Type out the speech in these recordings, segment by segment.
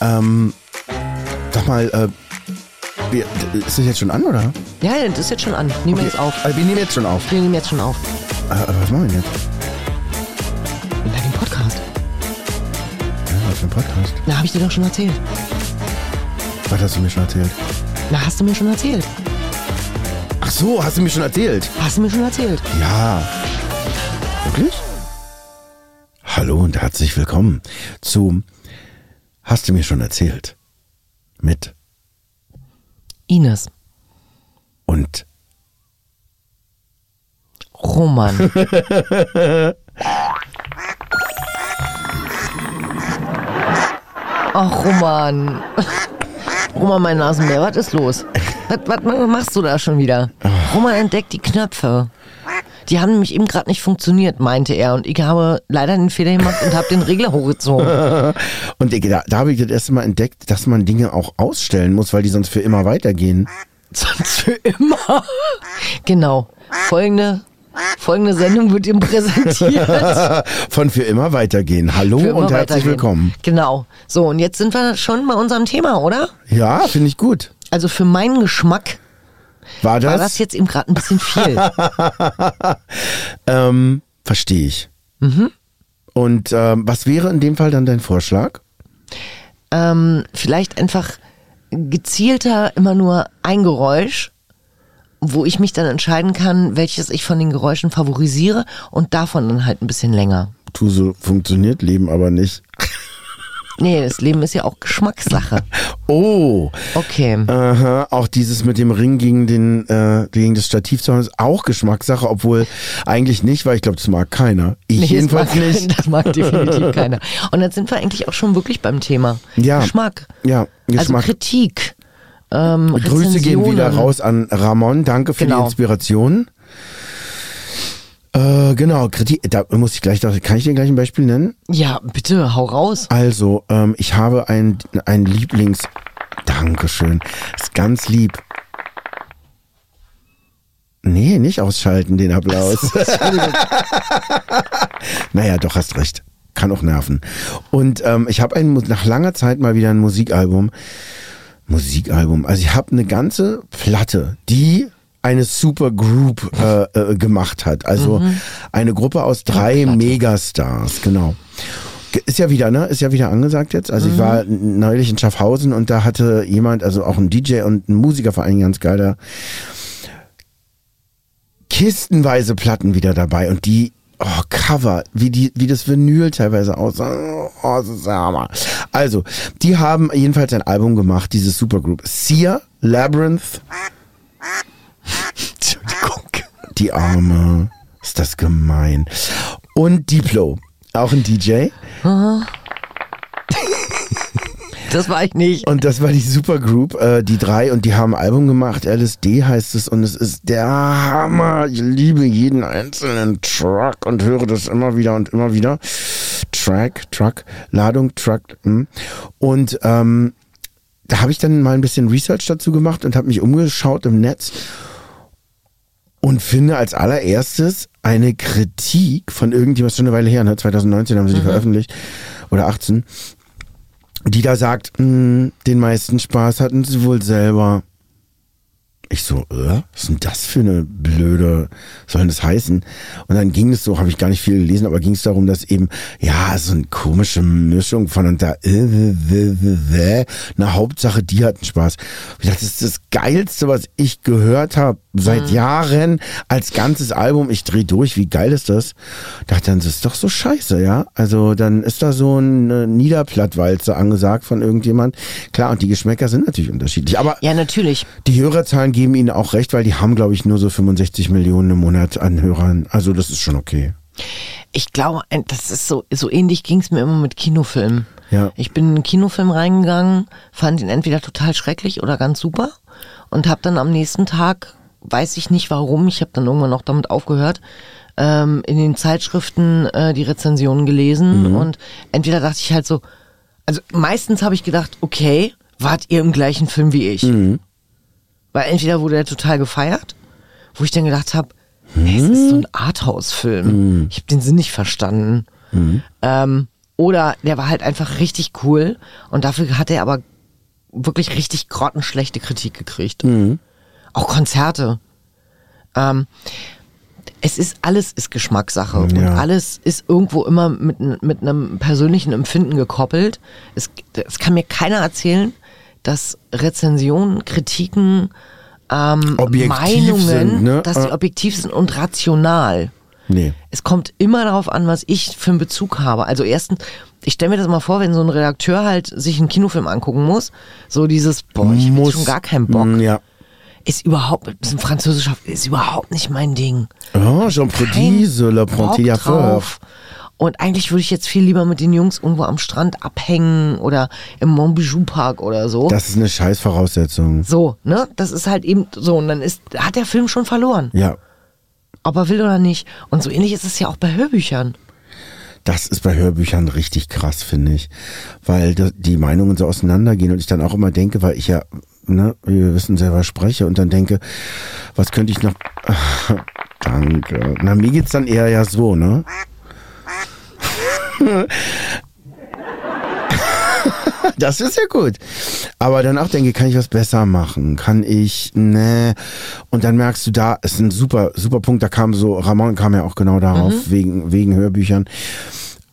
Ähm, sag mal, äh, wir, ist das jetzt schon an, oder? Ja, ja, das ist jetzt schon an. Nehmen wir jetzt auf. Also, wir nehmen jetzt schon auf. Wir nehmen jetzt schon auf. Äh, aber was machen wir denn jetzt? Na, den Podcast. Ja, was für ein Podcast? Na, habe ich dir doch schon erzählt. Was hast du mir schon erzählt? Na, hast du mir schon erzählt. Ach so, hast du mir schon erzählt? Hast du mir schon erzählt. Ja. Wirklich? Hallo und herzlich willkommen zu Hast du mir schon erzählt? Mit Ines. und Roman. Ach, Roman. Roman, mein Nasenbär, was ist los? Was, was machst du da schon wieder? Roman entdeckt die Knöpfe. Die haben nämlich eben gerade nicht funktioniert, meinte er. Und ich habe leider den Fehler gemacht und habe den Regler hochgezogen. und ich- da, da habe ich das erste Mal entdeckt, dass man Dinge auch ausstellen muss, weil die sonst für immer weitergehen. Sonst für immer. Genau. Folgende, folgende Sendung wird ihm präsentiert. Von für immer weitergehen. Hallo und herzlich weitergehen. willkommen. Genau. So, und jetzt sind wir schon bei unserem Thema, oder? Ja, finde ich gut. Also für meinen Geschmack War das? war das jetzt eben gerade ein bisschen viel. ähm, Verstehe ich. Mhm. Und ähm, was wäre in dem Fall dann dein Vorschlag? ähm, vielleicht einfach gezielter immer nur ein Geräusch, wo ich mich dann entscheiden kann, welches ich von den Geräuschen favorisiere und davon dann halt ein bisschen länger. Tu so funktioniert Leben aber nicht. Nee, das Leben ist ja auch Geschmackssache. Oh, Okay. aha, auch dieses mit dem Ring gegen den äh, gegen das Stativ zu haben, ist auch Geschmackssache, obwohl eigentlich nicht, weil ich glaube, das mag keiner. Ich Nee, jedenfalls das mag, nicht. Das mag definitiv keiner. Und jetzt sind wir eigentlich auch schon wirklich beim Thema. Ja. Geschmack. Ja, Also Geschmack. Kritik. Ähm, Grüße gehen wieder raus an Ramon. Danke für die Genau. Inspiration. Äh, genau, Kritik. Da muss ich gleich, kann ich dir gleich ein Beispiel nennen? Ja, bitte, hau raus. Also, ähm, ich habe ein, ein Lieblings. Dankeschön. Ist ganz lieb. Nee, nicht ausschalten, den Applaus. naja, doch, hast recht. Kann auch nerven. Und ähm, ich habe nach langer Zeit mal wieder ein Musikalbum. Musikalbum. Also ich habe eine ganze Platte, die eine Supergroup äh, äh, gemacht hat. Also eine Gruppe aus drei Megastars, genau. Ge- Ist ja wieder, ne? Ist ja wieder angesagt jetzt. Also ich war neulich in Schaffhausen und da hatte jemand, also auch ein DJ und ein Musiker vor allem ganz geil, da kistenweise Platten wieder dabei und die oh, Cover, wie die, wie das Vinyl teilweise aussah. Oh, das ist Hammer. Also, die haben jedenfalls ein Album gemacht, dieses Supergroup. Sia, Labyrinth. Die Arme, ist das gemein. Und Diplo, auch ein DJ. Das war ich nicht. Und das war die Supergroup, äh, die drei, und die haben ein Album gemacht, LSD heißt es, und es ist der Hammer. Ich liebe jeden einzelnen Truck und höre das immer wieder und immer wieder. Track, Truck, Ladung, Truck. hm. Und ähm, da habe ich dann mal ein bisschen Research dazu gemacht und habe mich umgeschaut im Netz und finde als allererstes eine Kritik von irgendjemand, schon eine Weile her, ne? 2019 haben sie die veröffentlicht, oder 18, die da sagt, "Mh, den meisten Spaß hatten sie wohl selber. Ich so, äh, was ist denn das für eine blöde, soll denn das heißen? Und dann ging es so, habe ich gar nicht viel gelesen, aber ging es darum, dass eben, ja, so eine komische Mischung von und da, äh, äh, äh, äh, na Hauptsache, die hatten Spaß. Ich dachte, das ist das Geilste, was ich gehört habe seit Jahren als ganzes Album. Ich dreh durch, wie geil ist das? Dachte dann, das ist doch so scheiße, ja? Also dann ist da so eine Niederplattwalze angesagt von irgendjemand. Klar, und die Geschmäcker sind natürlich unterschiedlich, aber Ja, natürlich. die Hörerzahlen geben ihnen auch recht, weil die haben, glaube ich, nur so 65 Millionen im Monat an Hörern. Also das ist schon okay. Ich glaube, ein- das ist so, so ähnlich ging es mir immer mit Kinofilmen. Ja. Ich bin in einen Kinofilm reingegangen, fand ihn entweder total schrecklich oder ganz super und habe dann am nächsten Tag, weiß ich nicht warum, ich habe dann irgendwann noch damit aufgehört, ähm, in den Zeitschriften äh, die Rezensionen gelesen und entweder dachte ich halt so, also meistens habe ich gedacht, okay, wart ihr im gleichen Film wie ich? Weil entweder wurde er total gefeiert, wo ich dann gedacht habe, hey, es ist so ein Arthouse-Film. Ich habe den Sinn nicht verstanden. Ähm, Oder der war halt einfach richtig cool und dafür hat er aber wirklich richtig grottenschlechte Kritik gekriegt. Auch Konzerte. Ähm, es ist alles ist Geschmackssache und Ja. alles ist irgendwo immer mit, mit einem persönlichen Empfinden gekoppelt. Es, es kann mir keiner erzählen, dass Rezensionen, Kritiken, ähm, Meinungen, sind, ne? dass die Äh. objektiv sind und rational. Nee. Es kommt immer darauf an, was ich für einen Bezug habe. Also erstens, ich stelle mir das mal vor, wenn so ein Redakteur halt sich einen Kinofilm angucken muss, so dieses, boah, ich habe schon gar keinen Bock. Mm, Ja. Ist überhaupt, ist ein französischer, ist überhaupt nicht mein Ding. Oh, Jean Prodise, Le Bock Prontier drauf. Und eigentlich würde ich jetzt viel lieber mit den Jungs irgendwo am Strand abhängen oder im Montbijou Park oder so. Das ist eine Scheißvoraussetzung. so, ne? Das ist halt eben so. Und dann ist, hat der Film schon verloren. Ja. Ob er will oder nicht. Und so ähnlich ist es ja auch bei Hörbüchern. Das ist bei Hörbüchern richtig krass, finde ich. Weil die Meinungen so auseinandergehen und ich dann auch immer denke, weil ich ja, ne, wie wir wissen, selber spreche und dann denke, was könnte ich noch. Danke. Na, mir geht's dann eher ja so, ne? Das ist ja gut. Aber dann auch denke, kann ich was besser machen? Kann ich, ne? Und dann merkst du, da ist ein super, super Punkt. Da kam so, Ramon kam ja auch genau darauf, wegen, wegen Hörbüchern.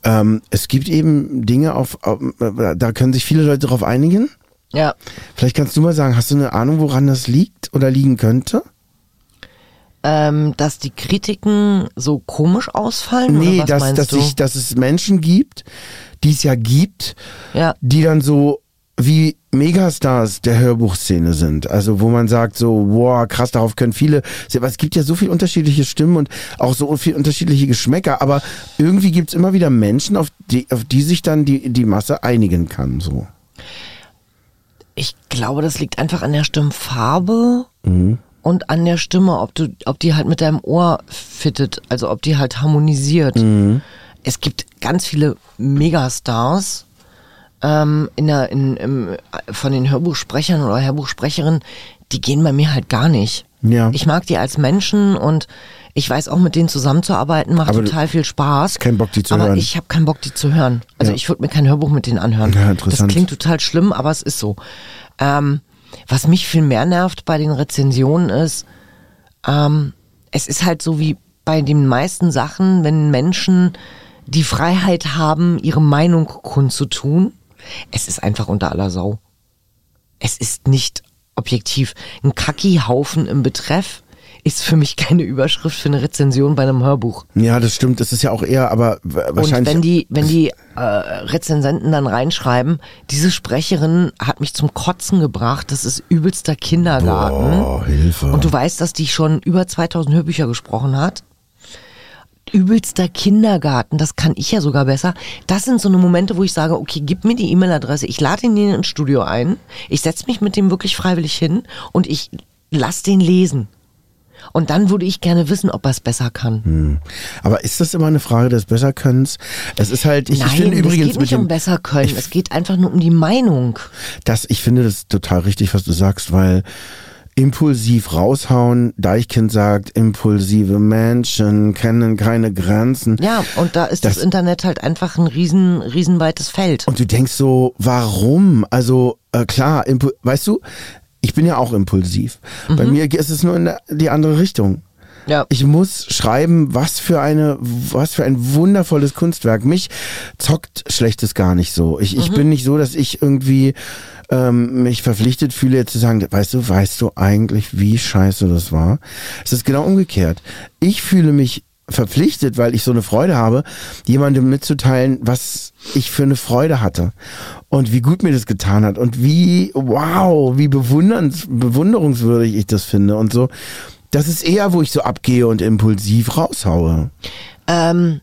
Ähm, es gibt eben Dinge auf, auf, da können sich viele Leute darauf einigen. Ja. Vielleicht kannst du mal sagen, hast du eine Ahnung, woran das liegt oder liegen könnte? Ähm, dass die Kritiken so komisch ausfallen? Nee, dass, dass, ich, dass es Menschen gibt, die es ja gibt, ja. die dann so wie Megastars der Hörbuchszene sind. Also wo man sagt so, wow, krass, darauf können viele, aber es gibt ja so viel unterschiedliche Stimmen und auch so viel unterschiedliche Geschmäcker, aber irgendwie gibt's immer wieder Menschen, auf die, auf die sich dann die, die Masse einigen kann. So. Ich glaube, das liegt einfach an der Stimmfarbe Mhm. und an der Stimme, ob du, ob die halt mit deinem Ohr fittet, also ob die halt harmonisiert. Mhm. Es gibt ganz viele Megastars ähm, in der, in, im, von den Hörbuchsprechern oder Hörbuchsprecherinnen, die gehen bei mir halt gar nicht. Ja. Ich mag die als Menschen und ich weiß auch, mit denen zusammenzuarbeiten macht Aber total viel Spaß. keinen Bock, die zu aber hören. ich habe keinen Bock, die zu hören. Also Ja. ich würde mir kein Hörbuch mit denen anhören. Ja, interessant. Das klingt total schlimm, aber es ist so. Ähm, was mich viel mehr nervt bei den Rezensionen ist, ähm, es ist halt so wie bei den meisten Sachen, wenn Menschen die Freiheit haben, ihre Meinung kundzutun, es ist einfach unter aller Sau. Es ist nicht objektiv. Ein Kacki-Haufen im Betreff ist für mich keine Überschrift für eine Rezension bei einem Hörbuch. Ja, das stimmt. Das ist ja auch eher, aber w- Und wahrscheinlich. wenn die, wenn die äh, Rezensenten dann reinschreiben, diese Sprecherin hat mich zum Kotzen gebracht, das ist übelster Kindergarten. oh, Hilfe. Und du weißt, dass die schon über 2000 Hörbücher gesprochen hat. Übelster Kindergarten, das kann ich ja sogar besser. Das sind so eine Momente, wo ich sage, okay, gib mir die E-Mail-Adresse, ich lade ihn ins Studio ein, ich setze mich mit dem wirklich freiwillig hin und ich lass den lesen. Und dann würde ich gerne wissen, ob er es besser kann. Hm. Aber ist das immer eine Frage des Besserkönnens? Es ist halt, ich, Nein, ich finde es übrigens geht nicht dem, um besser können, es geht einfach nur um die Meinung. Das, ich finde das total richtig, was du sagst, weil impulsiv raushauen, Deichkind sagt, impulsive Menschen kennen keine Grenzen. Ja, und da ist das, Das- Internet halt einfach ein riesen, riesenweites Feld. Und du denkst so, warum? Also äh, klar, impu- weißt du, ich bin ja auch impulsiv. Bei Mhm. mir ist es nur in der, die andere Richtung. Ja. Ich muss schreiben, was für eine, was für ein wundervolles Kunstwerk. Mich zockt Schlechtes gar nicht so. Ich, Mhm. ich bin nicht so, dass ich irgendwie ähm, mich verpflichtet fühle, jetzt zu sagen, weißt du, weißt du eigentlich, wie scheiße das war? Es ist genau umgekehrt. Ich fühle mich verpflichtet, weil ich so eine Freude habe, jemandem mitzuteilen, was ich für eine Freude hatte und wie gut mir das getan hat und wie, wow, wie bewunderns, bewunderungswürdig ich das finde und so. Das ist eher, wo ich so abgehe und impulsiv raushaue. Ähm,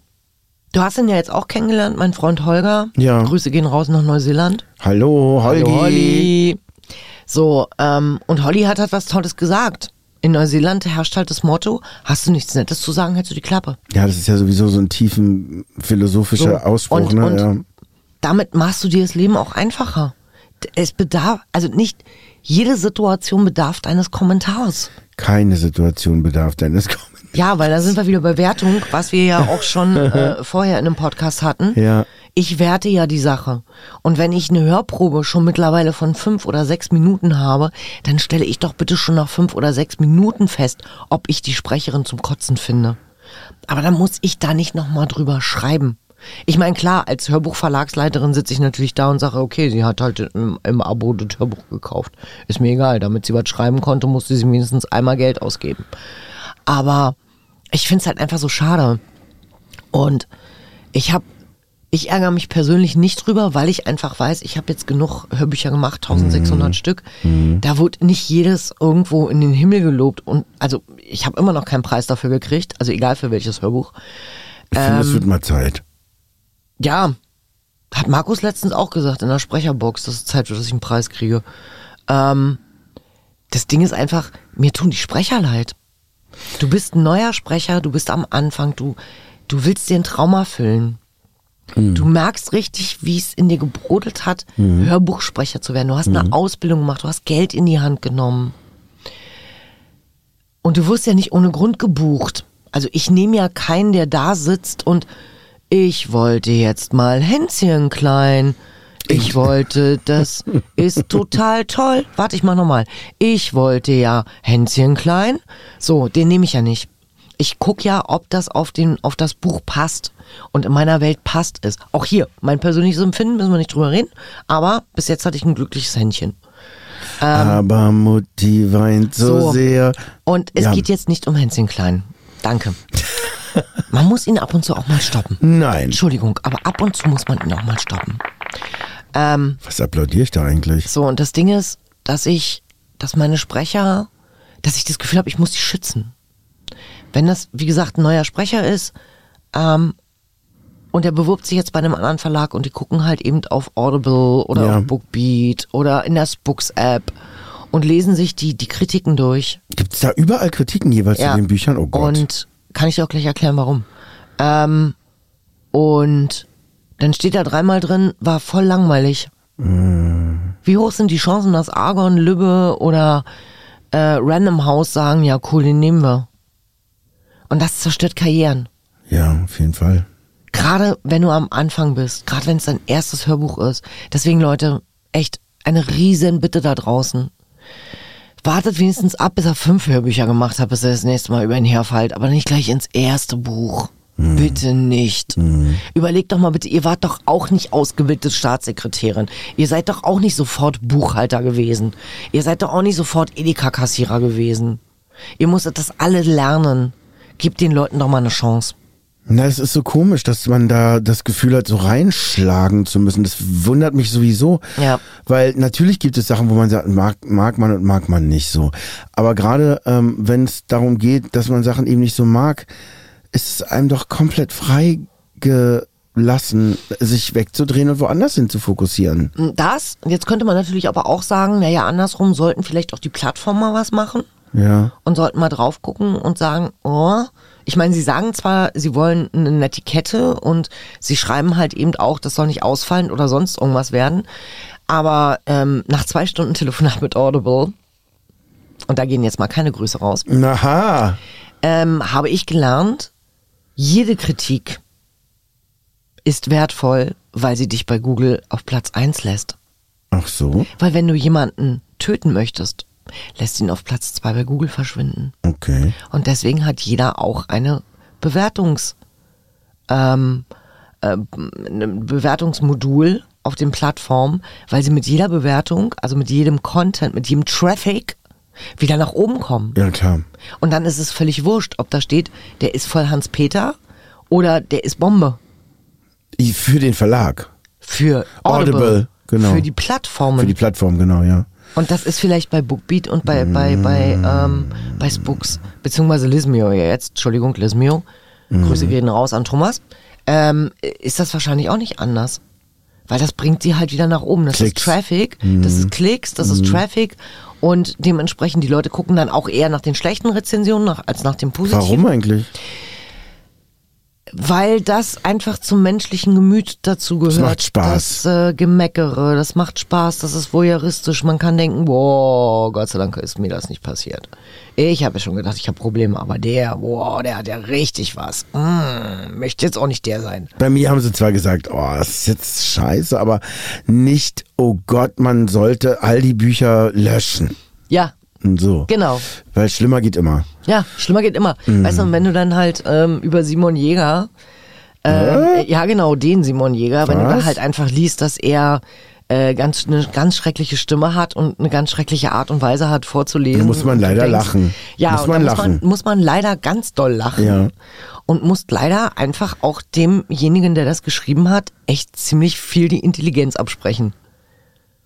du hast ihn ja jetzt auch kennengelernt, mein Freund Holger. Ja. Grüße gehen raus nach Neuseeland. Hallo, Holgi. Hallo, Holly. So, ähm, und Holly hat halt was Tolles gesagt. In Neuseeland herrscht halt das Motto, hast du nichts Nettes zu sagen, hältst du die Klappe. Ja, das ist ja sowieso so ein tiefen philosophischer So, Ausspruch, und- ne? und- ja. Damit machst du dir das Leben auch einfacher. Es bedarf, also nicht jede Situation bedarf eines Kommentars. Keine Situation bedarf deines Kommentars. Ja, weil da sind wir wieder bei Wertung, was wir ja auch schon äh, vorher in einem Podcast hatten. Ja. Ich werte ja die Sache. Und wenn ich eine Hörprobe schon mittlerweile von fünf oder sechs Minuten habe, dann stelle ich doch bitte schon nach fünf oder sechs Minuten fest, ob ich die Sprecherin zum Kotzen finde. Aber dann muss ich da nicht nochmal drüber schreiben. Ich meine, klar, als Hörbuchverlagsleiterin sitze ich natürlich da und sage, okay, sie hat halt im, im Abo das Hörbuch gekauft. Ist mir egal, damit sie was schreiben konnte, musste sie mindestens einmal Geld ausgeben. Aber ich finde es halt einfach so schade. Und ich habe, ich ärgere mich persönlich nicht drüber, weil ich einfach weiß, ich habe jetzt genug Hörbücher gemacht, 1600 mhm. Stück. Mhm. Da wurde nicht jedes irgendwo in den Himmel gelobt. Und also ich habe immer noch keinen Preis dafür gekriegt, also egal für welches Hörbuch. Ich finde, es ähm, wird mal Zeit. Ja, hat Markus letztens auch gesagt in der Sprecherbox, dass es Zeit wird, dass ich einen Preis kriege. Ähm, das Ding ist einfach, mir tun die Sprecher leid. Du bist ein neuer Sprecher, du bist am Anfang, du, du willst dir ein Traum erfüllen. Mhm. Du merkst richtig, wie es in dir gebrodelt hat, mhm. Hörbuchsprecher zu werden. Du hast mhm. eine Ausbildung gemacht, du hast Geld in die Hand genommen. Und du wirst ja nicht ohne Grund gebucht. Also ich nehme ja keinen, der da sitzt und ich wollte jetzt mal Hänschen klein. Ich wollte, das ist total toll. Warte, ich mach nochmal. Ich wollte ja Hänschen klein. So, den nehme ich ja nicht. Ich guck ja, ob das auf, den, auf das Buch passt. Und in meiner Welt passt es. Auch hier, mein persönliches Empfinden, müssen wir nicht drüber reden. Aber bis jetzt hatte ich ein glückliches Händchen. Ähm, aber Mutti weint so, so, sehr. Und es ja. geht jetzt nicht um Hänschen klein. Danke. Man muss ihn ab und zu auch mal stoppen. Nein. Entschuldigung, aber ab und zu muss man ihn auch mal stoppen. Ähm, Was applaudiere ich da eigentlich? So, und das Ding ist, dass ich, dass meine Sprecher, dass ich das Gefühl habe, ich muss sie schützen. Wenn das, wie gesagt, ein neuer Sprecher ist, ähm, und er bewirbt sich jetzt bei einem anderen Verlag und die gucken halt eben auf Audible oder ja. auf Bookbeat oder in der Spooks-App und lesen sich die, die Kritiken durch. Gibt es da überall Kritiken jeweils ja. zu den Büchern? Oh Gott. Und kann ich dir auch gleich erklären, warum. Ähm, und dann steht da dreimal drin, war voll langweilig. Mm. Wie hoch sind die Chancen, dass Argon, Lübbe oder äh, Random House sagen, ja cool, den nehmen wir. Und das zerstört Karrieren. Ja, auf jeden Fall. Gerade wenn du am Anfang bist, gerade wenn es dein erstes Hörbuch ist. Deswegen, Leute, echt eine riesen Bitte da draußen wartet wenigstens ab, bis er fünf Hörbücher gemacht hat, bis er das nächste Mal über ihn herfällt, aber nicht gleich ins erste Buch. Mhm. Bitte nicht. Mhm. Überlegt doch mal bitte, ihr wart doch auch nicht ausgebildete Staatssekretärin. Ihr seid doch auch nicht sofort Buchhalter gewesen. Ihr seid doch auch nicht sofort Edeka-Kassierer gewesen. Ihr musstet das alle lernen. Gebt den Leuten doch mal eine Chance. Na, es ist so komisch, dass man da das Gefühl hat, so reinschlagen zu müssen. Das wundert mich sowieso. Ja. Weil natürlich gibt es Sachen, wo man sagt, mag, mag man und mag man nicht so. Aber gerade ähm, wenn es darum geht, dass man Sachen eben nicht so mag, ist es einem doch komplett frei gelassen, sich wegzudrehen und woanders hin zu fokussieren. Das, jetzt könnte man natürlich aber auch sagen, naja, andersrum sollten vielleicht auch die Plattformen mal was machen. Ja. Und sollten mal drauf gucken und sagen, oh, ich meine, sie sagen zwar, sie wollen eine Netiquette und sie schreiben halt eben auch, das soll nicht ausfallen oder sonst irgendwas werden. Aber ähm, nach zwei Stunden Telefonat mit Audible, und da gehen jetzt mal keine Grüße raus, Aha. Ähm, habe ich gelernt, jede Kritik ist wertvoll, weil sie dich bei Google auf Platz eins lässt. Ach so. Weil wenn du jemanden töten möchtest, lässt ihn auf Platz zwei bei Google verschwinden. Okay. Und deswegen hat jeder auch eine Bewertungs, ähm, äh, ein Bewertungsmodul auf den Plattformen, weil sie mit jeder Bewertung, also mit jedem Content, mit jedem Traffic wieder nach oben kommen. Ja, klar. Und dann ist es völlig wurscht, ob da steht, der ist voll Hans-Peter oder der ist Bombe. Für den Verlag. Für Audible. Audible, genau. Für die Plattformen. Für die Plattform, genau, ja. Und das ist vielleicht bei Bookbeat und bei, bei, bei, ähm, bei Spooks, beziehungsweise Lismio jetzt, Entschuldigung, Lismio, mhm. Grüße gehen raus an Thomas, ähm, ist das wahrscheinlich auch nicht anders. Weil das bringt sie halt wieder nach oben. Das Klicks. ist Traffic, mhm. das ist Klicks, das mhm. ist Traffic und dementsprechend die Leute gucken dann auch eher nach den schlechten Rezensionen nach, als nach dem positiven. Warum eigentlich? Weil das einfach zum menschlichen Gemüt dazu gehört. Das macht Spaß. Das äh, Gemeckere, das macht Spaß, das ist voyeuristisch. Man kann denken, boah, Gott sei Dank ist mir das nicht passiert. Ich habe ja schon gedacht, ich habe Probleme, aber der, boah, der hat ja richtig was. Mm, möchte jetzt auch nicht der sein. Bei mir haben sie zwar gesagt, oh, das ist jetzt scheiße, aber nicht, oh Gott, man sollte all die Bücher löschen. Ja, so. genau. Weil schlimmer geht immer. Ja, schlimmer geht immer. Mhm. Weißt du, und wenn du dann halt ähm, über Simon Jäger, ähm, ja genau, den Simon Jäger, wenn du da halt einfach liest, dass er äh, ganz eine ganz schreckliche Stimme hat und eine ganz schreckliche Art und Weise hat vorzulesen. Da muss man leider lachen. Ja, Muss man da muss man, lachen. muss man leider ganz doll lachen. Ja. Und muss leider einfach auch demjenigen, der das geschrieben hat, echt ziemlich viel die Intelligenz absprechen.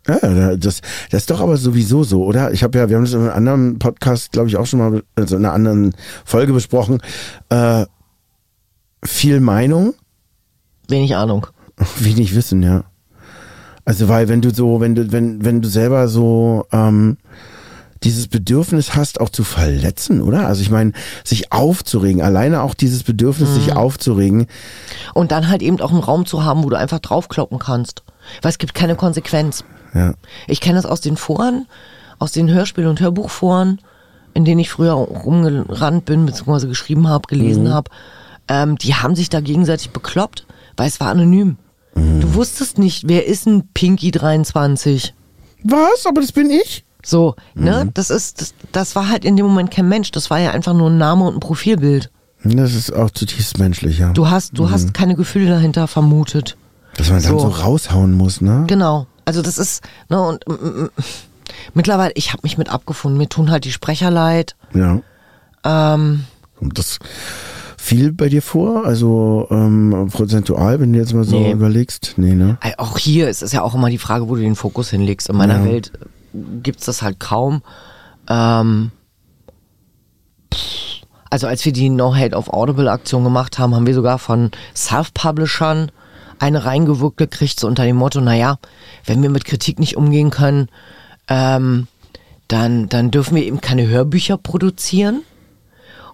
Ja, da- das, das ist doch aber sowieso so, oder? Ich habe ja, wir haben das in einem anderen Podcast, glaube ich, auch schon mal, also in einer anderen Folge besprochen. Äh, viel Meinung, Wenig Ahnung. wenig Wissen, ja. Also weil wenn du so, wenn du, wenn, wenn du selber so ähm, dieses Bedürfnis hast, auch zu verletzen, oder? Also ich meine, sich aufzuregen, alleine auch dieses Bedürfnis, sich aufzuregen, Und dann halt eben auch einen Raum zu haben, wo du einfach draufkloppen kannst. Weil es gibt keine Konsequenz. ja. Ich kenne das aus den Foren, aus den Hörspiel- und Hörbuchforen, in denen ich früher rumgerannt bin, beziehungsweise geschrieben habe, gelesen Mhm. habe. Ähm, die haben sich da gegenseitig bekloppt, weil es war anonym. Mhm. Du wusstest nicht, wer ist ein Pinky 23? Was? Aber das bin ich? So, ne? Mhm. Das ist, das, das war halt in dem Moment kein Mensch. Das war ja einfach nur ein Name und ein Profilbild. Das ist auch zutiefst menschlich, ja. Du hast, du Mhm. hast keine Gefühle dahinter vermutet. Dass man dann So. so raushauen muss, ne? Genau. Also das ist, ne, und mm, mm, mittlerweile, ich habe mich mit abgefunden. Mir tun halt die Sprecher leid. Ja. Ähm, Kommt das viel bei dir vor? Also ähm, prozentual, wenn du jetzt mal so Nee. überlegst? Nee, ne? Auch hier ist es ja auch immer die Frage, wo du den Fokus hinlegst. In meiner Ja. Welt äh, gibt's das halt kaum. Ähm, also als wir die No Hate of Audible Aktion gemacht haben, haben wir sogar von Self-Publishern eine reingewirkt gekriegt, so unter dem Motto, naja, wenn wir mit Kritik nicht umgehen können, ähm, dann, dann dürfen wir eben keine Hörbücher produzieren.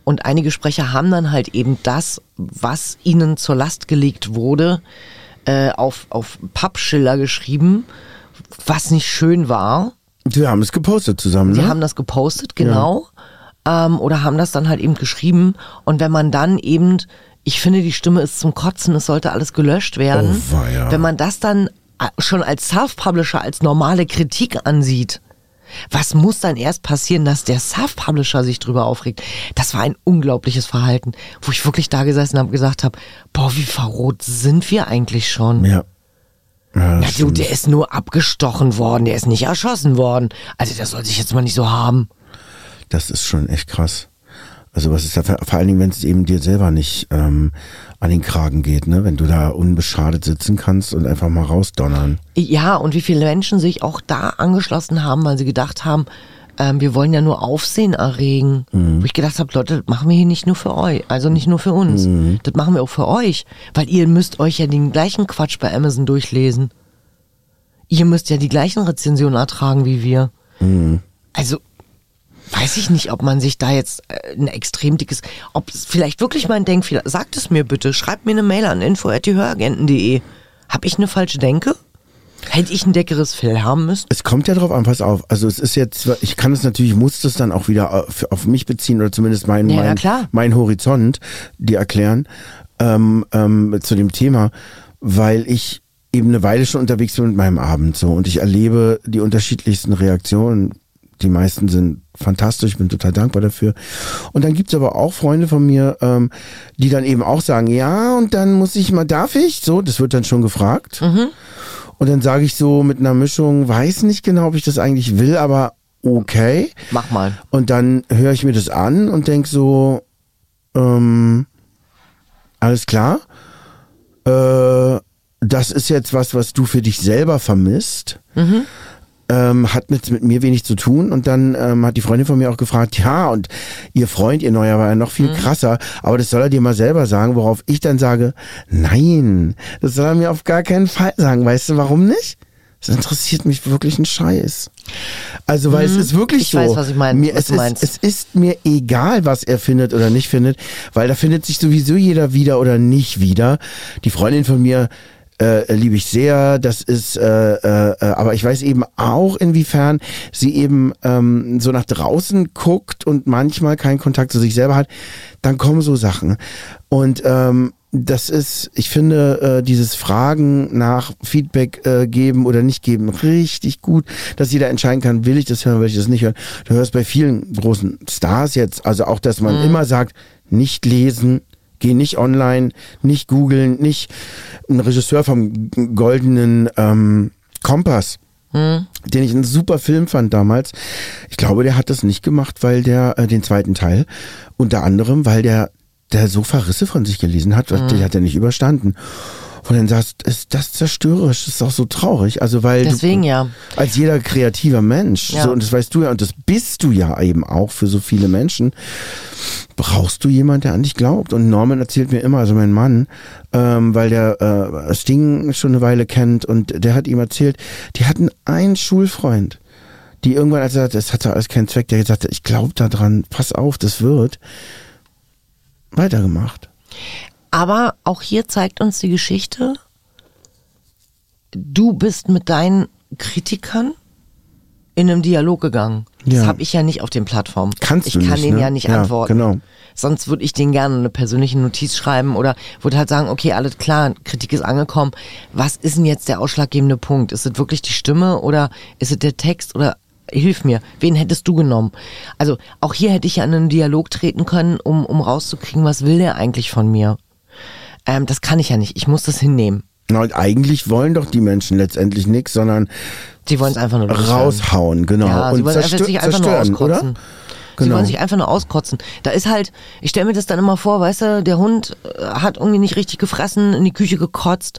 Und einige Sprecher haben dann halt eben das, was ihnen zur Last gelegt wurde, äh, auf, auf Pappschilder geschrieben, was nicht schön war. Wir haben es gepostet zusammen, Sie ne? haben das gepostet, genau. Ähm, oder haben das dann halt eben geschrieben. Und wenn man dann eben, ich finde, die Stimme ist zum Kotzen, es sollte alles gelöscht werden. Oh, weia. wenn man das dann äh, schon als Self-Publisher als normale Kritik ansieht, was muss dann erst passieren, dass der Self-Publisher sich drüber aufregt? Das war ein unglaubliches Verhalten, wo ich wirklich da gesessen habe und gesagt habe, boah, wie verrot sind wir eigentlich schon? ja. Ja, Na das du, der ist nur abgestochen worden, der ist nicht erschossen worden. Also der soll sich jetzt mal nicht so haben. das ist schon echt krass. Also was ist da vor allen Dingen, wenn es eben dir selber nicht ähm, an den Kragen geht, ne? Wenn du da unbeschadet sitzen kannst und einfach mal rausdonnern. Ja, und wie viele Menschen sich auch da angeschlossen haben, weil sie gedacht haben, ähm, wir wollen ja nur Aufsehen erregen. Wo ich gedacht habe, Leute, das machen wir hier nicht nur für euch, also nicht nur für uns. Das machen wir auch für euch, weil ihr müsst euch ja den gleichen Quatsch bei Amazon durchlesen. Ihr müsst ja die gleichen Rezensionen ertragen wie wir. Also weiß ich nicht, ob man sich da jetzt äh, ein extrem dickes, ob es vielleicht wirklich mal ein Denkfehler, sagt es mir bitte, schreibt mir eine Mail an info.höragenten.de. Hab ich eine falsche Denke? Hätte ich ein dickeres Fell haben müssen? Es kommt ja drauf an, pass auf. Also es ist jetzt, ich kann es natürlich, muss das dann auch wieder auf, auf mich beziehen oder zumindest mein, Ja, mein, mein Horizont, die erklären ähm, ähm, zu dem Thema, weil ich eben eine Weile schon unterwegs bin mit meinem Abend so und ich erlebe die unterschiedlichsten Reaktionen. Die meisten sind fantastisch, ich bin total dankbar dafür. Und dann gibt's aber auch Freunde von mir, ähm, die dann eben auch sagen, ja, und dann muss ich mal, darf ich? So, das wird dann schon gefragt. Und dann sage ich so mit einer Mischung, weiß nicht genau, ob ich das eigentlich will, aber okay. Mach mal. Und dann höre ich mir das an und denk so, ähm, alles klar. Äh, das ist jetzt was, was du für dich selber vermisst. Ähm, hat mit, mit mir wenig zu tun. Und dann ähm, hat die Freundin von mir auch gefragt, ja, und ihr Freund, ihr Neuer, war ja noch viel krasser, aber das soll er dir mal selber sagen, worauf ich dann sage, nein, das soll er mir auf gar keinen Fall sagen. Weißt du, warum nicht? Es interessiert mich wirklich ein Scheiß. Also, weil es ist wirklich Mhm. Ich so. weiß, was ich mein- mir, es, ist, es ist mir egal, was er findet oder nicht findet, weil da findet sich sowieso jeder wieder oder nicht wieder. Die Freundin von mir äh, liebe ich sehr. Das ist, äh, äh, äh, aber ich weiß eben auch, inwiefern sie eben ähm, so nach draußen guckt und manchmal keinen Kontakt zu sich selber hat. Dann kommen so Sachen. Und ähm, das ist, ich finde, äh, dieses Fragen nach Feedback äh, geben oder nicht geben richtig gut, dass jeder entscheiden kann, will ich das hören, will ich das nicht hören. Du hörst bei vielen großen Stars jetzt, also auch, dass man immer sagt, nicht lesen, geh nicht online, nicht googeln, nicht ein Regisseur vom goldenen ähm, Kompass, den ich einen super Film fand damals. Ich glaube, der hat das nicht gemacht, weil der äh, den zweiten Teil unter anderem, weil der der so Verrisse von sich gelesen hat, mhm. die hat er nicht überstanden. Und dann sagst, ist das zerstörerisch, das ist auch so traurig. Also weil Deswegen du, ja. als jeder kreativer Mensch, Ja. so, und das weißt du ja, und das bist du ja eben auch für so viele Menschen, brauchst du jemand, der an dich glaubt. Und Norman erzählt mir immer, also mein Mann, ähm, weil der äh, Sting schon eine Weile kennt und der hat ihm erzählt, die hatten einen Schulfreund, die irgendwann, als er sagt, das hatte alles keinen Zweck, der gesagt hat, ich glaube daran, pass auf, das wird weitergemacht. Aber auch hier zeigt uns die Geschichte, du bist mit deinen Kritikern in einem Dialog gegangen. Das Ja. habe ich ja nicht auf den Plattformen. Kannst ich du kann nicht, denen ne? ja nicht Ja, antworten. genau. Sonst würde ich denen gerne eine persönliche Notiz schreiben oder würde halt sagen, okay, alles klar, Kritik ist angekommen. Was ist denn jetzt der ausschlaggebende Punkt? Ist es wirklich die Stimme oder ist es der Text oder hilf mir, wen hättest du genommen? Also auch hier hätte ich ja in einen Dialog treten können, um, um rauszukriegen, was will der eigentlich von mir? Ähm, das kann ich ja nicht. Ich muss das hinnehmen. Na, und eigentlich wollen doch die Menschen letztendlich nichts, sondern Sie wollen es einfach nur raushauen, genau. Ja, und sie wollen einfach zerstö- sich einfach nur zerstören, auskotzen. oder? Sie Genau. wollen sich einfach nur auskotzen. Da ist halt, ich stelle mir das dann immer vor, weißt du, der Hund äh, hat irgendwie nicht richtig gefressen, in die Küche gekotzt,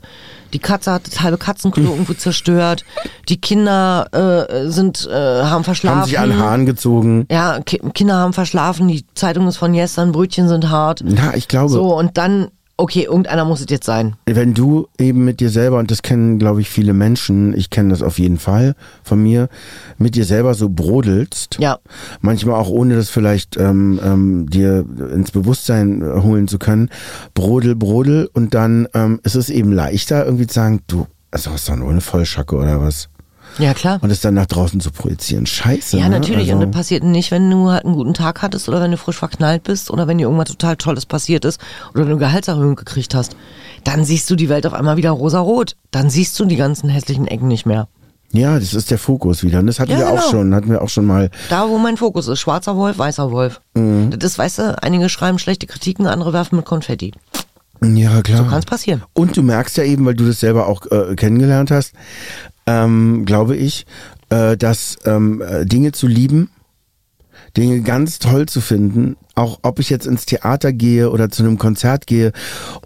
die Katze hat das halbe Katzenklo irgendwo zerstört, die Kinder äh, sind, äh, haben verschlafen. Haben sich an Haaren gezogen. Ja, Ki Kinder haben verschlafen, die Zeitung ist von gestern, Brötchen sind hart. Na, ich glaube, So, und dann, okay, irgendeiner muss es jetzt sein. wenn du eben mit dir selber, und das kennen, glaube ich, viele Menschen, ich kenne das auf jeden Fall von mir, mit dir selber so brodelst, Ja. manchmal auch ohne das vielleicht ähm, ähm, dir ins Bewusstsein holen zu können, brodel, brodel, und dann ähm, ist es eben leichter, irgendwie zu sagen, du, also hast nur eine Vollschacke oder was? Ja, klar. Und es dann nach draußen zu projizieren. Scheiße. Ja, ne? natürlich. Also, Und das passiert nicht, wenn du halt einen guten Tag hattest oder wenn du frisch verknallt bist oder wenn dir irgendwas total Tolles passiert ist oder wenn du Gehaltserhöhung gekriegt hast. Dann siehst du die Welt auf einmal wieder rosarot. Dann siehst du die ganzen hässlichen Ecken nicht mehr. ja, das ist der Fokus wieder. Und das hatten Ja, wir auch genau. schon, hatten wir auch schon mal. Da, wo mein Fokus ist, schwarzer Wolf, weißer Wolf. Mhm. Das ist, weißt du, einige schreiben schlechte Kritiken, andere werfen mit Konfetti. Ja, klar. So kann es passieren. Und du merkst ja eben, weil du das selber auch äh, kennengelernt hast, ähm, glaube ich, äh, dass ähm, äh, Dinge zu lieben, Dinge ganz toll zu finden, auch ob ich jetzt ins Theater gehe oder zu einem Konzert gehe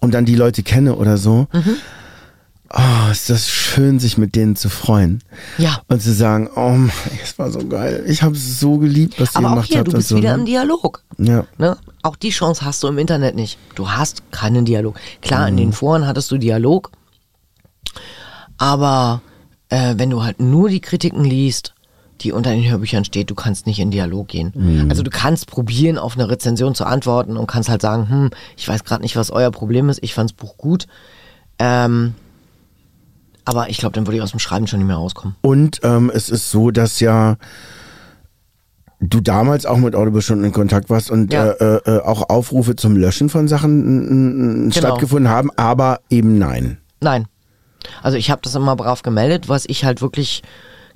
und dann die Leute kenne oder so. Mhm. Oh, ist das schön, sich mit denen zu freuen. Ja. Und zu sagen, oh, Mann, es war so geil. Ich habe es so geliebt, was ihr Aber auch gemacht hier, habt. du und bist so, wieder ne? im Dialog. Ja. Ne? Auch die Chance hast du im Internet nicht. Du hast keinen Dialog. Klar, in Mhm. den Foren hattest du Dialog, aber äh, wenn du halt nur die Kritiken liest, die unter den Hörbüchern steht, du kannst nicht in Dialog gehen. Mhm. Also du kannst probieren, auf eine Rezension zu antworten und kannst halt sagen, hm, ich weiß gerade nicht, was euer Problem ist, ich fand's Buch gut. Ähm, aber ich glaube, dann würde ich aus dem Schreiben schon nicht mehr rauskommen. Und ähm, es ist so, dass ja du damals auch mit Audible schon in Kontakt warst und Ja. äh, äh, auch Aufrufe zum Löschen von Sachen Genau. stattgefunden haben, aber eben nein. Nein. Also ich habe das immer brav gemeldet, was ich halt wirklich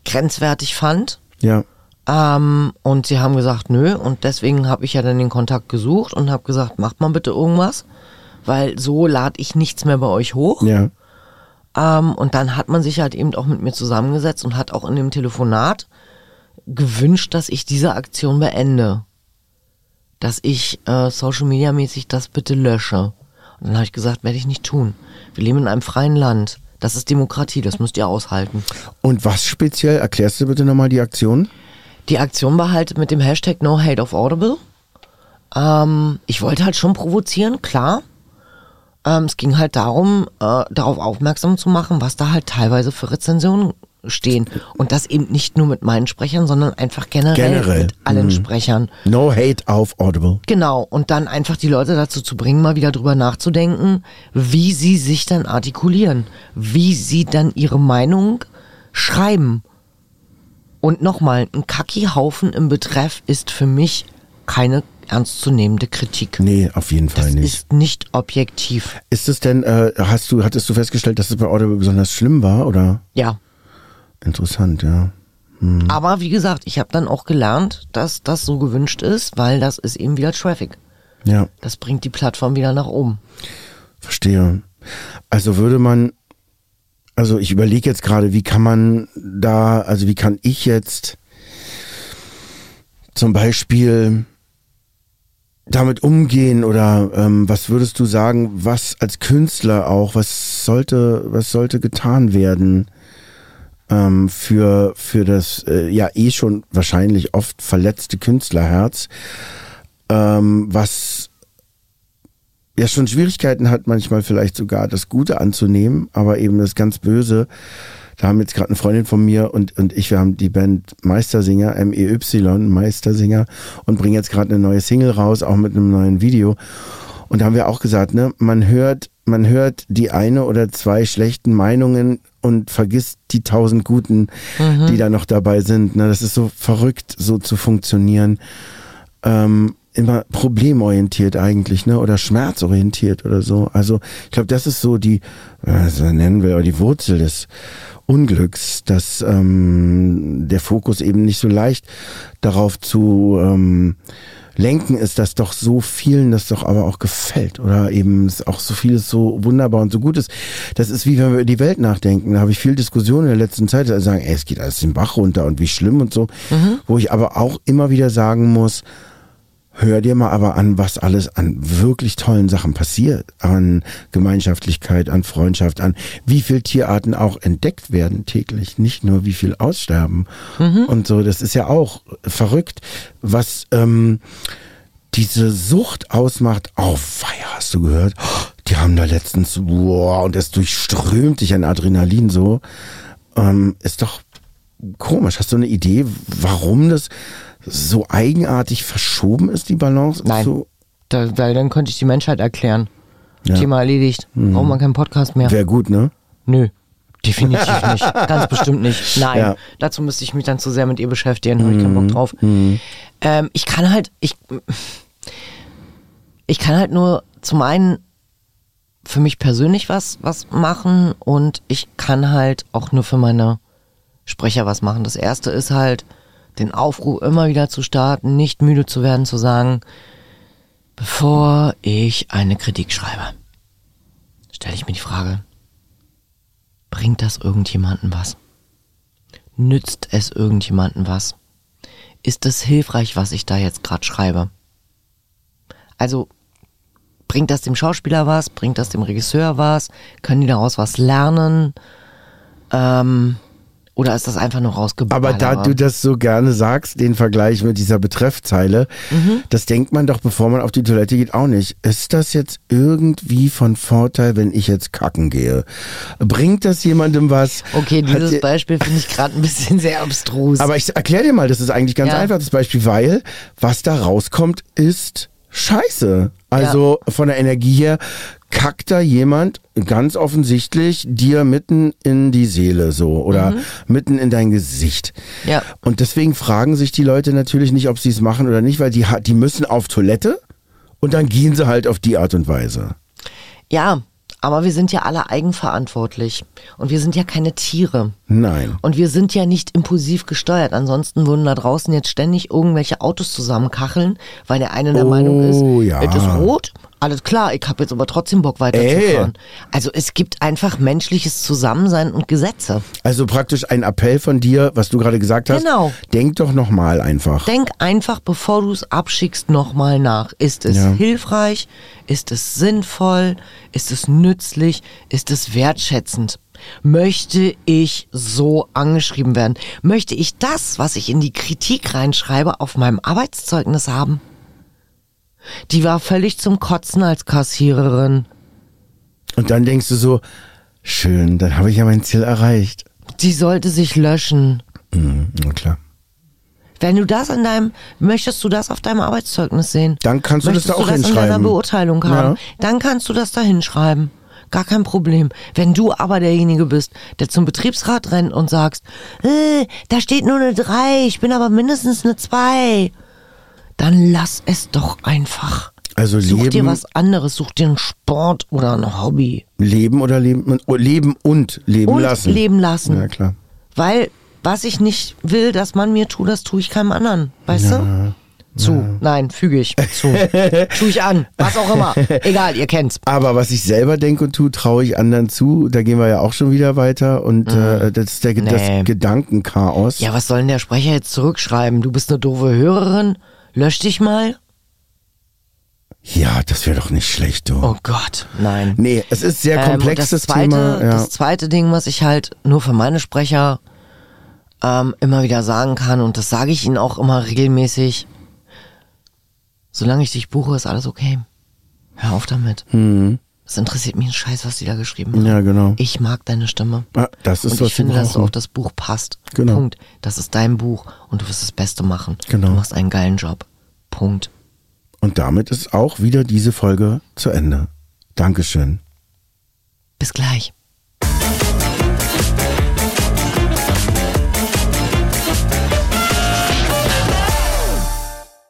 grenzwertig fand. Ja. Ähm, und sie haben gesagt, nö. Und deswegen habe ich ja dann den Kontakt gesucht und habe gesagt, macht mal bitte irgendwas, weil so lade ich nichts mehr bei euch hoch. Ja. Ähm, und dann hat man sich halt eben auch mit mir zusammengesetzt und hat auch in dem Telefonat gewünscht, dass ich diese Aktion beende. Dass ich äh, Social Media mäßig das bitte lösche. Und dann habe ich gesagt, werde ich nicht tun. Wir leben in einem freien Land. Das ist Demokratie, das müsst ihr aushalten. Und was speziell, erklärst du bitte nochmal die Aktion? Die Aktion war halt mit dem Hashtag No Hate of Audible. Ähm, ich wollte halt schon provozieren, klar. Ähm, es ging halt darum, äh, darauf aufmerksam zu machen, was da halt teilweise für Rezensionen stehen. Und das eben nicht nur mit meinen Sprechern, sondern einfach generell, Generell. mit allen Mhm. Sprechern. No hate auf Audible. Genau, und dann einfach die Leute dazu zu bringen, mal wieder drüber nachzudenken, wie sie sich dann artikulieren, wie sie dann ihre Meinung schreiben. Und nochmal, ein Kacki-Haufen im Betreff ist für mich keine ernstzunehmende Kritik. Nee, auf jeden Fall Das nicht. ist nicht objektiv. Ist es denn, äh, hast du, hattest du festgestellt, dass es bei Audible besonders schlimm war oder? Ja. Interessant, ja. Aber wie gesagt, ich habe dann auch gelernt, dass das so gewünscht ist, weil das ist eben wieder Traffic. Ja, Das bringt die Plattform wieder nach oben. verstehe. Also würde man, also ich überlege jetzt gerade, wie kann man da, also wie kann ich jetzt zum Beispiel damit umgehen oder ähm, was würdest du sagen, was als Künstler auch, was sollte, was sollte getan werden ähm, für, für das äh, ja eh schon wahrscheinlich oft verletzte Künstlerherz, ähm, was ja schon Schwierigkeiten hat, manchmal vielleicht sogar das Gute anzunehmen, aber eben das ganz Böse. Da haben jetzt gerade eine Freundin von mir und, und ich, wir haben die Band Meistersinger, M-E-Y, Meistersinger, und bringen jetzt gerade eine neue Single raus, auch mit einem neuen Video. Und da haben wir auch gesagt, ne, man hört, man hört die eine oder zwei schlechten Meinungen und vergisst die tausend guten, die da noch dabei sind. Ne, das ist so verrückt, so zu funktionieren. Ähm, immer problemorientiert eigentlich, ne? Oder schmerzorientiert oder so. Also ich glaube, das ist so die, was man nennen oder die Wurzel des Unglücks, dass ähm, der Fokus eben nicht so leicht darauf zu ähm, lenken ist, dass doch so vielen das doch aber auch gefällt oder eben auch so vieles so wunderbar und so gut ist. Das ist wie wenn wir über die Welt nachdenken. Da habe ich viel Diskussion in der letzten Zeit, also sagen, ey, es geht alles den Bach runter und wie schlimm und so, wo ich aber auch immer wieder sagen muss, Hör dir mal aber an, was alles an wirklich tollen Sachen passiert. An Gemeinschaftlichkeit, an Freundschaft, an wie viel Tierarten auch entdeckt werden täglich. Nicht nur wie viel aussterben. Und so, das ist ja auch verrückt, was ähm, diese Sucht ausmacht. Oh, weia, hast du gehört? Die haben da letztens, wow, und es durchströmt dich an Adrenalin so. Ähm, ist doch komisch. Hast du eine Idee, warum das so eigenartig verschoben ist, die Balance? Nein. So, Da, weil dann könnte ich die Menschheit erklären. Ja. Thema erledigt. Braucht man keinen Podcast mehr. Wäre gut, ne? Nö. Definitiv nicht. Ganz bestimmt nicht. Nein. Ja. Dazu müsste ich mich dann zu sehr mit ihr beschäftigen. Habe ich keinen Bock drauf. Ähm, ich kann halt, ich, ich kann halt nur zum einen für mich persönlich was, was machen und ich kann halt auch nur für meine Sprecher was machen. Das erste ist halt, den Aufruf immer wieder zu starten, nicht müde zu werden, zu sagen, bevor ich eine Kritik schreibe, stelle ich mir die Frage, bringt das irgendjemanden was? Nützt es irgendjemanden was? Ist es hilfreich, was ich da jetzt gerade schreibe? Also, bringt das dem Schauspieler was? Bringt das dem Regisseur was? Können die daraus was lernen? Ähm, oder ist das einfach nur rausgeballert? Aber da du das so gerne sagst, den Vergleich mit dieser Betreffzeile, Mhm. das denkt man doch, bevor man auf die Toilette geht, auch nicht. Ist das jetzt irgendwie von Vorteil, wenn ich jetzt kacken gehe? Bringt das jemandem was? Okay, Hat dieses dir- Beispiel finde ich gerade ein bisschen sehr abstrus. Aber ich erkläre dir mal, das ist eigentlich ganz Ja. einfach das Beispiel, weil was da rauskommt, ist Scheiße. Also von der Energie her kackt da jemand ganz offensichtlich dir mitten in die Seele so oder mitten in dein Gesicht. Ja. Und deswegen fragen sich die Leute natürlich nicht, ob sie es machen oder nicht, weil die, die müssen auf Toilette und dann gehen sie halt auf die Art und Weise. ja, aber wir sind ja alle eigenverantwortlich. Und wir sind ja keine Tiere. Nein. Und wir sind ja nicht impulsiv gesteuert. Ansonsten würden da draußen jetzt ständig irgendwelche Autos zusammenkacheln, weil der eine der Oh, Meinung ist, ja. es ist rot, alles klar, ich habe jetzt aber trotzdem Bock weiterzufahren. Also es gibt einfach menschliches Zusammensein und Gesetze. Also praktisch ein Appell von dir, was du gerade gesagt hast. Genau. Denk doch nochmal einfach. Denk einfach, bevor du es abschickst, nochmal nach. Ist es Ja. hilfreich? Ist es sinnvoll? Ist es nützlich? Ist es wertschätzend? Möchte ich so angeschrieben werden? Möchte ich das, was ich in die Kritik reinschreibe, auf meinem Arbeitszeugnis haben? Die war völlig zum Kotzen als Kassiererin. Und dann denkst du so, schön, dann habe ich ja mein Ziel erreicht. Die sollte sich löschen. Mhm, na klar. Wenn du das an deinem, möchtest du das auf deinem Arbeitszeugnis sehen? Dann kannst du das möchtest da auch du das in deiner hinschreiben. Beurteilung haben? Ja. Dann kannst du das da hinschreiben. Gar kein Problem. Wenn du aber derjenige bist, der zum Betriebsrat rennt und sagst, äh, da steht nur eine 3, ich bin aber mindestens eine 2, dann lass es doch einfach. Also Such dir Leben, was anderes, such dir einen Sport oder ein Hobby. Leben oder Leben, Leben und Leben Und lassen. leben lassen. Ja, klar. Weil was ich nicht will, dass man mir tut, das tue ich keinem anderen. Weißt du? Zu. Nein, füge ich. Zu. tue ich an. Was auch immer. Egal, ihr kennt's. Aber was ich selber denke und tue, traue ich anderen zu. Da gehen wir ja auch schon wieder weiter. Und äh, das ist der, Nee. das Gedankenchaos. Ja, was soll denn der Sprecher jetzt zurückschreiben? Du bist eine doofe Hörerin? Lösch dich mal? Ja, das wäre doch nicht schlecht, du. Oh Gott, nein. Nee, es ist sehr Ähm, komplexes das zweite, Thema. Ja. Das zweite Ding, was ich halt nur für meine Sprecher ähm, immer wieder sagen kann, und das sage ich ihnen auch immer regelmäßig, solange ich dich buche, ist alles okay. Hör auf damit. Es interessiert mich ein Scheiß, was die da geschrieben haben. Mhm. ja, genau. Ich mag deine Stimme. Ah, das ist, und was ich finde, dass du auf das Buch passt. Genau. Punkt. Das ist dein Buch und du wirst das Beste machen. Genau. Du machst einen geilen Job. Punkt. Und damit ist auch wieder diese Folge zu Ende. Dankeschön. Bis gleich.